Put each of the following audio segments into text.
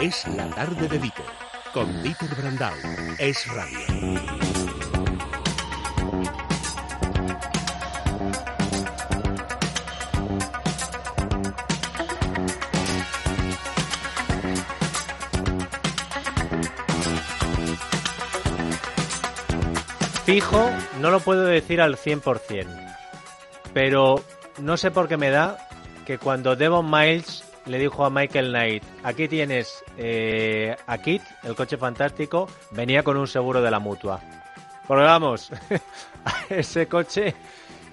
Es la tarde de Dieter, con Dieter Brandau. Es radio. Fijo, no lo puedo decir al 100%, pero no sé por qué me da que cuando Devon Miles le dijo a Michael Knight, aquí tienes eh, a Kit, el coche fantástico, venía con un seguro de la mutua. Porque vamos, ese coche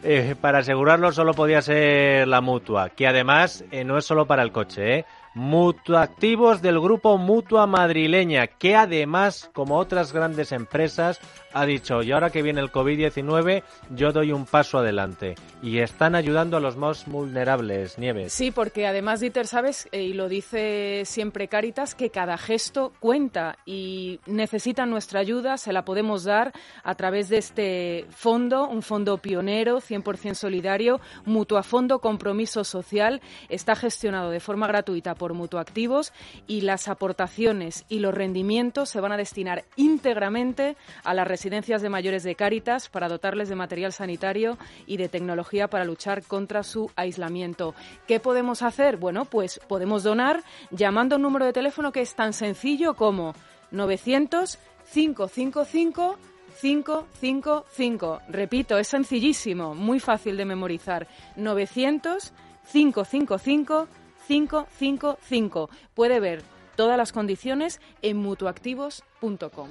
eh, para asegurarlo solo podía ser la mutua, que además eh, no es solo para el coche, ¿eh? Mutuactivos del grupo Mutua Madrileña, que además, como otras grandes empresas, ha dicho, y ahora que viene el COVID-19, yo doy un paso adelante. Y están ayudando a los más vulnerables, Nieves. Sí, porque además, Dieter, sabes, eh, y lo dice siempre Caritas, que cada gesto cuenta y necesitan nuestra ayuda, se la podemos dar a través de este fondo, un fondo pionero, 100% solidario, Mutuafondo Compromiso Social, está gestionado de forma gratuita por Mutuactivos y las aportaciones y los rendimientos se van a destinar íntegramente a las residencias de mayores de Cáritas para dotarles de material sanitario y de tecnología para luchar contra su aislamiento. ¿Qué podemos hacer? Bueno, pues podemos donar llamando un número de teléfono que es tan sencillo como 900 555 555. Repito, es sencillísimo, muy fácil de memorizar. 900 555 555. Puede ver todas las condiciones en mutuactivos.com.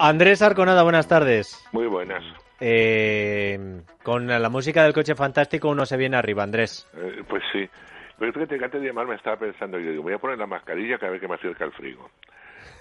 Andrés Arconada, buenas tardes. Muy buenas. Eh, con la música del coche fantástico uno se viene arriba, Andrés. Eh, pues sí. Pero fíjate que antes de llamarme estaba pensando, yo digo, voy a poner la mascarilla cada vez que me acerca el frigo.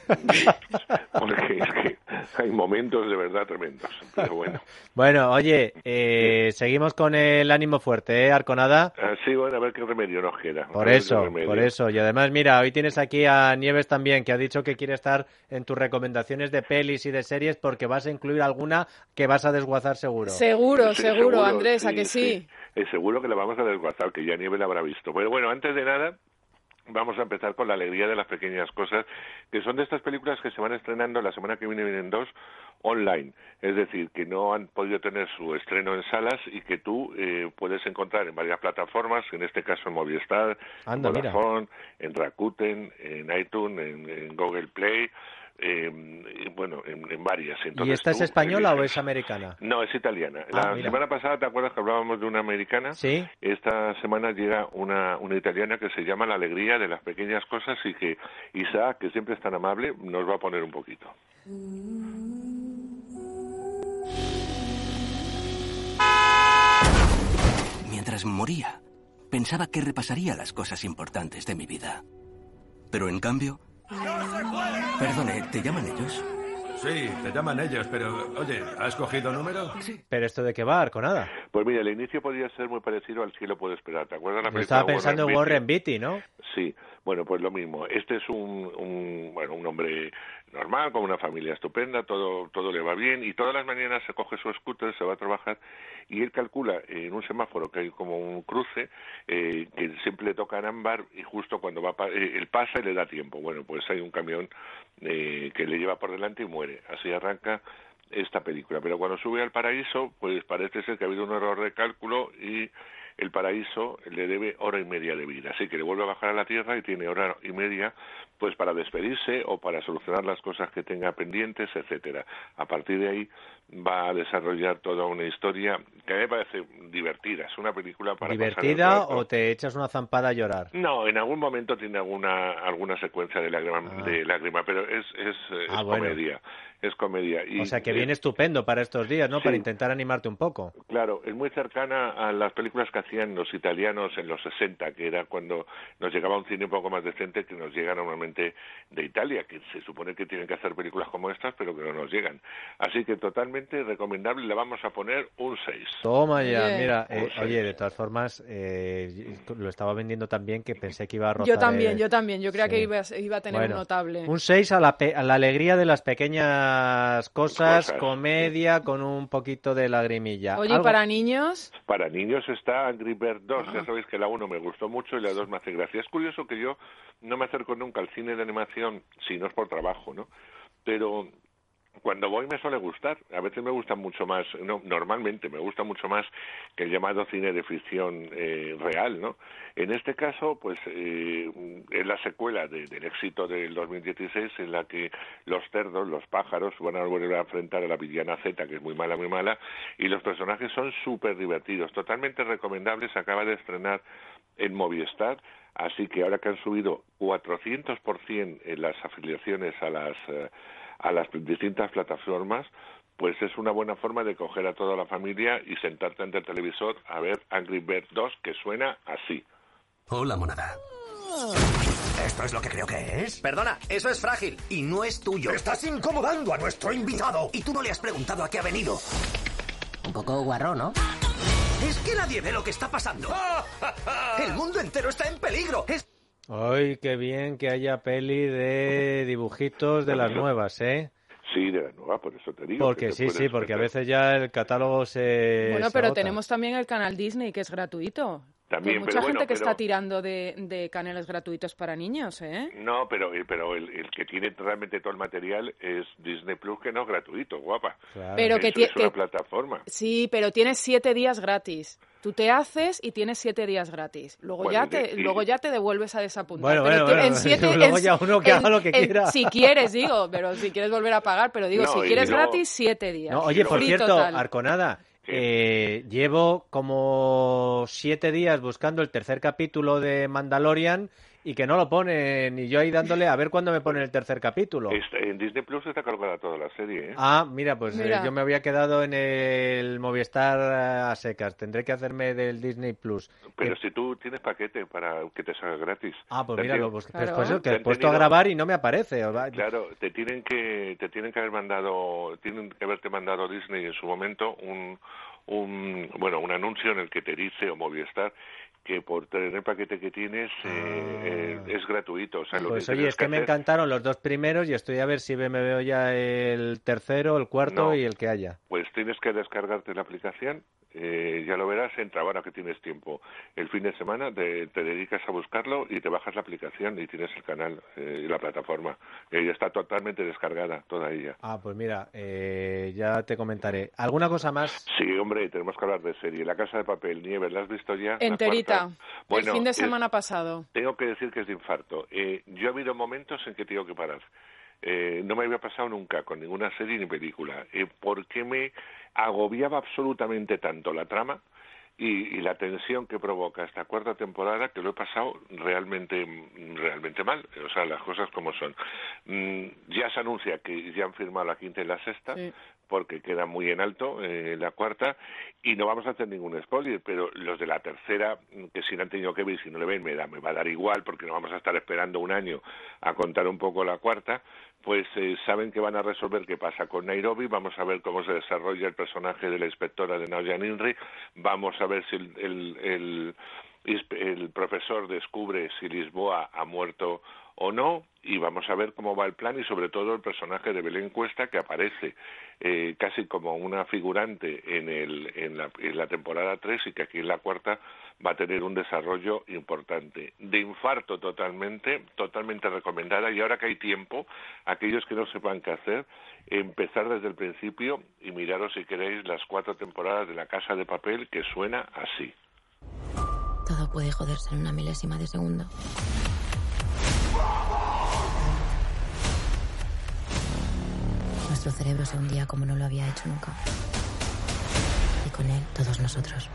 Porque es que hay momentos de verdad tremendos. Pero bueno. Bueno, oye, eh, seguimos con el ánimo fuerte, ¿eh, Arconada? Ah, sí, bueno, a ver qué remedio nos queda. Por eso, por eso. Y además, mira, hoy tienes aquí a Nieves también, que ha dicho que quiere estar en tus recomendaciones de pelis y de series porque vas a incluir alguna que vas a desguazar seguro. Seguro, sí, seguro, seguro, Andrés, ¿a que sí? sí. seguro que la vamos a desguazar, que ya Nieves la habrá visto. Pero bueno, antes de nada, vamos a empezar con la alegría de las pequeñas cosas, que son de estas películas que se van estrenando la semana que viene, vienen dos, online. Es decir, que no han podido tener su estreno en salas y que tú eh, puedes encontrar en varias plataformas, en este caso en Movistar, Anda, en Vodafone, en Rakuten, en iTunes, en, en Google Play, eh, bueno, en, en varias. Entonces, ¿Y esta es española o es americana? No, es italiana. Ah, la mira. semana pasada, ¿te acuerdas que hablábamos de una americana? Sí. Esta semana llega una, una italiana que se llama La alegría de las pequeñas cosas y que Isaac, que siempre es tan amable, nos va a poner un poquito. Mientras moría, pensaba que repasaría las cosas importantes de mi vida. Pero en cambio... Perdone, ¿te llaman ellos? Sí, te llaman ellos, pero oye, ¿has cogido número? Sí. ¿Pero esto de qué va, Arconada? Pues mira, el inicio podría ser muy parecido al cielo puede esperar. ¿Te acuerdas la Yo película estaba pensando en Beatty? Warren Beatty, ¿no? Sí, bueno, pues lo mismo. Este es un, un, bueno, un hombre normal, con una familia estupenda, todo, todo le va bien y todas las mañanas se coge su scooter, se va a trabajar y él calcula en un semáforo que hay como un cruce eh, que siempre le toca en ámbar y justo cuando va pa- eh, él pasa y le da tiempo. Bueno, pues hay un camión eh, que le lleva por delante y muere. Así arranca esta película. Pero cuando sube al paraíso, pues parece ser que ha habido un error de cálculo y el paraíso le debe hora y media de vida. Así que le vuelve a bajar a la tierra y tiene hora y media pues para despedirse o para solucionar las cosas que tenga pendientes, etcétera. A partir de ahí va a desarrollar toda una historia que a mí me parece divertida. Es una película para ¿Divertida o te echas una zampada a llorar? No, en algún momento tiene alguna alguna secuencia de lágrima, Ah. de lágrima pero es es, eh, Ah, bueno. Es comedia. Y, O sea, que eh, viene estupendo para estos días, ¿no? sí. Para intentar animarte un poco. Claro, es muy cercana a las películas que hacían los italianos en los 60, que era cuando nos llegaba un cine un poco más decente que nos llega normalmente de Italia, que se supone que tienen que hacer películas como estas, pero que no nos llegan. Así que totalmente recomendable, le vamos a poner un 6. Toma ya, Bien. mira. eh, oye, de todas formas, eh, lo estaba vendiendo también que pensé que iba a rozar. Yo también, el- yo también. Yo creía Sí. que iba, a- iba a tener Bueno, un notable. Un 6 a la, pe- a la alegría de las pequeñas buenas cosas, Cosas. comedia con un poquito de lagrimilla. Oye, ¿y Algo- para niños? Para niños está Angry Bird 2. Ya sabéis que la 1 me gustó mucho y la 2 me hace gracia. Es curioso que yo no me acerco nunca al cine de animación si no es por trabajo, ¿no? Pero cuando voy me suele gustar. A veces me gusta mucho más, no, normalmente me gusta mucho más que el llamado cine de ficción eh, real, ¿no? En este caso, pues eh, es la secuela de- del éxito del 2016 en la que los cerdos, los pájaros, van a volver a enfrentar a la villana Z, que es muy mala, muy mala, y los personajes son súper divertidos, totalmente recomendables. Acaba de estrenar en Movistar, así que ahora que han subido 400% en las afiliaciones a las eh, a las distintas plataformas, pues es una buena forma de coger a toda la familia y sentarte ante el televisor a ver Angry Bird 2 que suena así. Hola, monada. ¿Esto es lo que creo que es? Perdona, eso es frágil y no es tuyo. Estás incomodando a nuestro invitado. Y tú no le has preguntado a qué ha venido. Un poco guarro, ¿no? Es que nadie ve lo que está pasando. El mundo entero está en peligro. Es... Ay, qué bien que haya peli de dibujitos de las nuevas, ¿eh? Sí, de la nueva, por eso te digo. Porque sí, sí, porque a veces ya el catálogo se. Bueno, se pero agota. tenemos también el canal Disney, que es gratuito. También, Hay mucha pero gente bueno, que pero- está tirando de, de canales gratuitos para niños, ¿eh? No, pero, eh, pero el, el que tiene realmente todo el material es Disney Plus, que no es gratuito, guapa. Claro. Pero que es una que- plataforma. Sí, pero tienes siete días gratis. Tú te haces y tienes siete días gratis. Luego, Bueno, ya, te, y- luego ya te devuelves a desapuntar. Bueno, Pero bueno, en siete- luego en- ya uno que en- haga lo que en- quiera. Si quieres, digo, pero si quieres volver a pagar, pero digo, No, si quieres luego- gratis, siete días. No, oye, por cierto, total. Arconada. Eh, llevo como siete días buscando el tercer capítulo de Mandalorian y que no lo ponen y yo ahí dándole a ver cuándo me ponen el tercer capítulo. Está- en Disney Plus está colgada toda la serie, ¿eh? Ah, mira, pues eh, Mira. yo me había quedado en el Movistar eh, a secas. Tendré que hacerme del Disney Plus. pero Que- si tú tienes paquete para que te salga gratis. Ah, pues mira, lo busqué. Claro. Pues eso, que Te he puesto a tenido- grabar y no me aparece. Claro, te tienen que te tienen que haber mandado, tienen que haberte mandado Disney en su momento un un bueno un anuncio en el que te dice o Movistar que por tener el paquete que tienes eh, eh, es gratuito. O sea, lo Pues que oye, es que me hacer- encantaron los dos primeros y estoy a ver si me veo ya el tercero, el cuarto No. y el que haya. Pues tienes que descargarte la aplicación, eh, ya lo verás, entra ahora que tienes tiempo. El fin de semana te, te dedicas a buscarlo y te bajas la aplicación y tienes el canal eh, y la plataforma. Eh, ya está totalmente descargada, toda ella. Ah, pues mira, eh, ya te comentaré. ¿Alguna cosa más? Sí, hombre, tenemos que hablar de serie. La Casa de Papel, Nieve, ¿la has visto ya? Enterita. Bueno, el fin de semana pasado. tengo que decir que es de infarto. Eh, yo ha habido momentos en que tengo que parar. Eh, no me había pasado nunca con ninguna serie ni película. Eh, porque me agobiaba absolutamente tanto la trama y, y la tensión que provoca esta cuarta temporada que lo he pasado realmente realmente mal. O sea, las cosas como son. Mm, ya se anuncia que ya han firmado la quinta y la sexta Sí. Porque queda muy en alto eh, la cuarta y no vamos a hacer ningún spoiler, pero los de la tercera, mm, que si no han tenido que ver, si no le ven, me, da, me va a dar igual porque no vamos a estar esperando un año a contar un poco la cuarta, pues eh, saben que van a resolver qué pasa con Nairobi, vamos a ver cómo se desarrolla el personaje de la inspectora de Naoya Inri, vamos a ver si el, el, el, el profesor descubre si Lisboa ha muerto o no y vamos a ver cómo va el plan y sobre todo el personaje de Belén Cuesta que aparece eh, casi como una figurante en, el, en, la, en la temporada 3 y que aquí en la cuarta va a tener un desarrollo importante. De infarto totalmente, totalmente recomendada y ahora que hay tiempo, aquellos que no sepan qué hacer, empezar desde el principio y miraros si queréis las cuatro temporadas de La Casa de Papel que suena así. Todo puede joderse en una milésima de segundo. Nuestro cerebro se hundía como no lo había hecho nunca. Y con él, todos nosotros.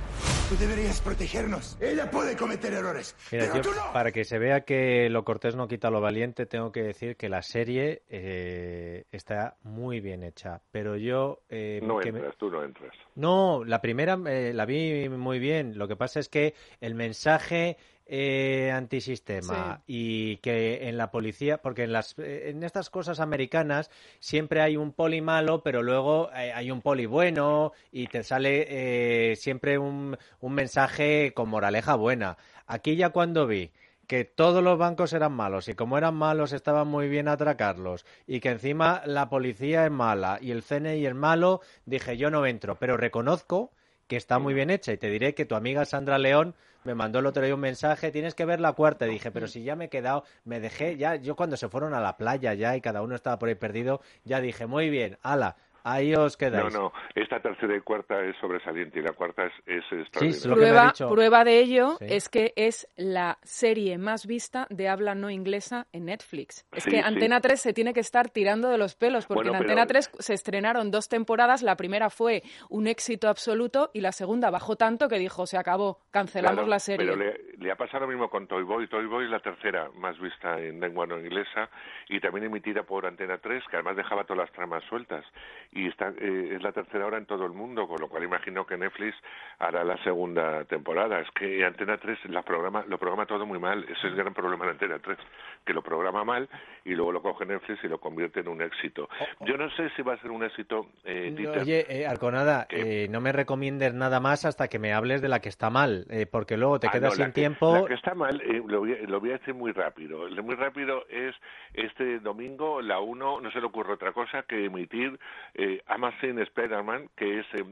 Tú deberías protegernos. Ella puede cometer errores. Mira, pero yo, tú no. para que se vea que lo cortés no quita lo valiente, tengo que decir que la serie eh, está muy bien hecha. Pero yo... eh, No que me- entras, tú no entras. No, la primera eh, la vi muy bien. Lo que pasa es que el mensaje eh, antisistema y que en la policía, porque en las eh, en estas cosas americanas siempre hay un poli malo, pero luego eh, hay un poli bueno y te sale eh, siempre un, un mensaje con moraleja buena. Aquí ya cuando vi que todos los bancos eran malos y como eran malos estaban muy bien atracarlos y que encima la policía es mala y el CNI es malo, dije yo no entro, pero reconozco que está muy bien hecha y te diré que tu amiga Sandra León me mandó el otro día un mensaje, tienes que ver la cuarta. dije, pero si ya me he quedado, me dejé, ya, yo cuando se fueron a la playa ya y cada uno estaba por ahí perdido, ya dije, muy bien, ala, Ahí os quedáis. No, no, esta tercera y cuarta es sobresaliente y la cuarta es, es sí, prueba, prueba de ello es que es la serie más vista de habla no inglesa en Netflix. Es que Antena 3 se tiene que estar tirando de los pelos porque en Antena 3 se estrenaron dos temporadas, la primera fue un éxito absoluto y la segunda bajó tanto que dijo, se acabó, cancelamos la serie. Pero le, ha pasado lo mismo con Toy Boy. Toy Boy es la tercera más vista en lengua no inglesa y también emitida por Antena 3, que además dejaba todas las tramas sueltas y está, eh, es la tercera hora en todo el mundo, con lo cual imagino que Netflix hará la segunda temporada. Es que Antena 3 la programa, lo programa todo muy mal, ese es el gran problema de Antena 3, que lo programa mal y luego lo coge Netflix y lo convierte en un éxito. Oh, oh. Yo no sé si va a ser un éxito, eh, Oye, eh, Arconada, eh, no me recomiendes nada más hasta que me hables de la que está mal, porque luego te ah, quedas sin tiempo. La que está mal, lo voy, lo, voy, a decir muy rápido. Muy rápido es este domingo, la 1, no se le ocurre otra cosa que emitir eh, Amazon Spider-Man, que es, eh,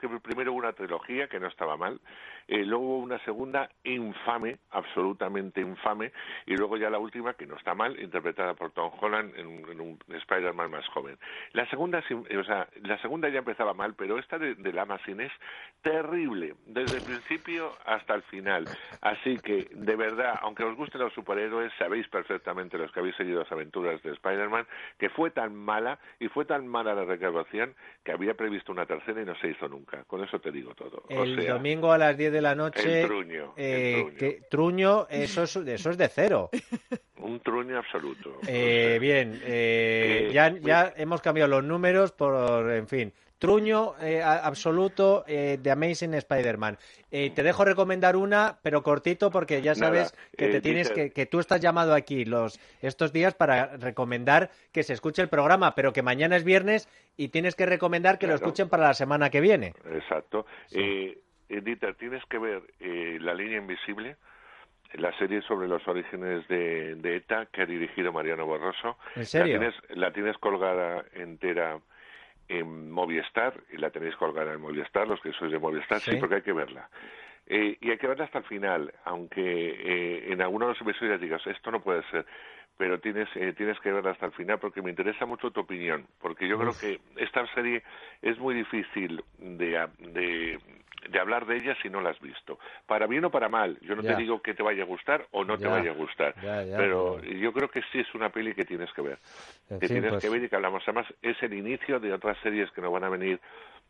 que primero una trilogía que no estaba mal, eh, luego hubo una segunda infame, absolutamente infame, y luego ya la última que no está mal, interpretada por Tom Holland en, un Spider-Man más joven. La segunda, o sea, la segunda ya empezaba mal, pero esta de, de es terrible, desde el principio hasta el final. Así que, de verdad, aunque os gusten los superhéroes, sabéis perfectamente los que habéis seguido las aventuras de Spider-Man, que fue tan mala y fue tan mala la recaudación que había previsto una tercera y no se hizo nunca. Con eso te digo todo. El domingo a las 10 de la noche. El truño. Eh, Que, truño, eso es, eso es de cero. Un truño absoluto. Eh, bien, eh, ya, ya hemos cambiado los números por, en fin, Truño eh, absoluto eh, de Amazing Spider-Man. Eh, te dejo recomendar una, pero cortito, porque ya sabes que te tienes que, que tú estás llamado aquí los estos días para recomendar que se escuche el programa, pero que mañana es viernes y tienes que recomendar que lo escuchen para la semana que viene. Exacto. Dieter, tienes que ver La línea invisible la serie sobre los orígenes de, ETA que ha dirigido Mariano Borroso. ¿En serio? La tienes, la tienes colgada entera en Movistar, y la tenéis colgada en Movistar, los que sois de Movistar, sí, porque hay que verla. Eh, y hay que verla hasta el final, aunque eh, en algunos episodios digas, esto no puede ser, pero tienes, eh, tienes que verla hasta el final porque me interesa mucho tu opinión, porque yo creo que esta serie es muy difícil de, de, de hablar de ella si no la has visto. Para bien o para mal. Yo no te digo que te vaya a gustar o no te vaya a gustar. pero yo creo que sí es una peli que tienes que ver. que tienes pues que ver y que hablamos. Además, es el inicio de otras series que nos van a venir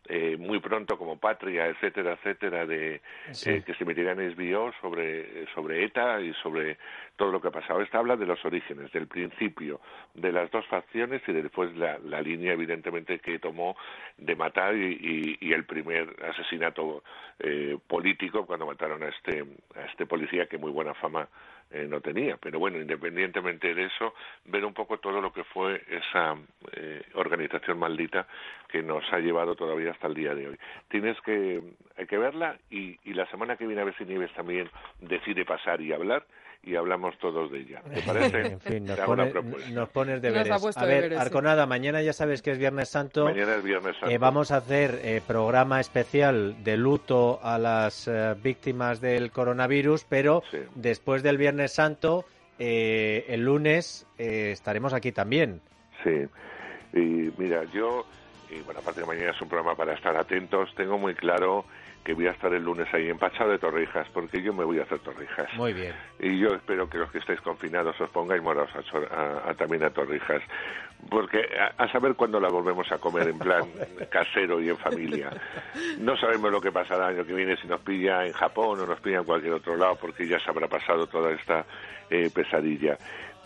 eh, muy pronto como Patria, etcétera, etcétera, de eh, que se metirán en HBO sobre, sobre ETA y sobre todo lo que ha pasado. Esta habla de los orígenes, del principio, de las dos facciones y después la, la línea, evidentemente, que tomó de matar y, y, el primer asesinato eh, político cuando mataron a este, a este policía que muy buena fama eh, no tenía. Pero bueno, independientemente de eso, ver un poco todo lo que fue esa eh, organización maldita que nos ha llevado todavía hasta el día de hoy. Tienes que, hay que verla y, y la semana que viene a ver si Nieves también decide pasar y hablar y hablamos todos de ella. ¿Te parece? en fin, nos, pones deberes. a ver, Arconada, mañana ya sabes que es Viernes Santo. Mañana es Viernes Santo. Eh, vamos a hacer eh, programa especial de luto a las eh, víctimas del coronavirus, pero después del Viernes Santo, el lunes estaremos aquí también. Sí, y mira, yo, y bueno, aparte de mañana es un programa para estar atentos, tengo muy claro que voy a estar el lunes ahí en Pachado de Torrijas, porque yo me voy a hacer Torrijas. Muy bien. Y yo espero que los que estéis confinados os pongáis morados a, también a Torrijas, porque a, saber cuándo la volvemos a comer en plan casero y en familia. No sabemos lo que pasará el año que viene, si nos pilla en Japón o nos pilla en cualquier otro lado, porque ya se habrá pasado toda esta eh, pesadilla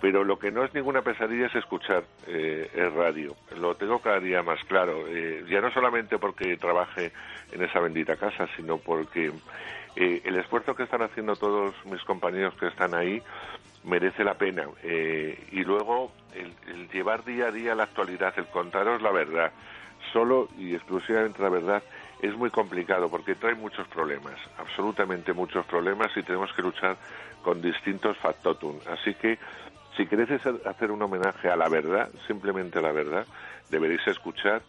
pero lo que no es ninguna pesadilla es escuchar eh, el radio. Lo tengo cada día más claro, eh, ya no solamente porque trabaje en esa bendita casa, sino porque eh, el esfuerzo que están haciendo todos mis compañeros que están ahí merece la pena. y luego el, llevar día a día la actualidad, el contaros la verdad, solo y exclusivamente la verdad, es muy complicado porque trae muchos problemas, absolutamente muchos problemas y tenemos que luchar con distintos factotum. Así que si queréis hacer un homenaje a la verdad, simplemente a la verdad, deberéis escuchar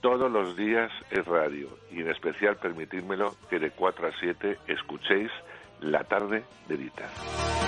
todos los días el radio y en especial permitírmelo que de 4 a 7 escuchéis la tarde de Dita.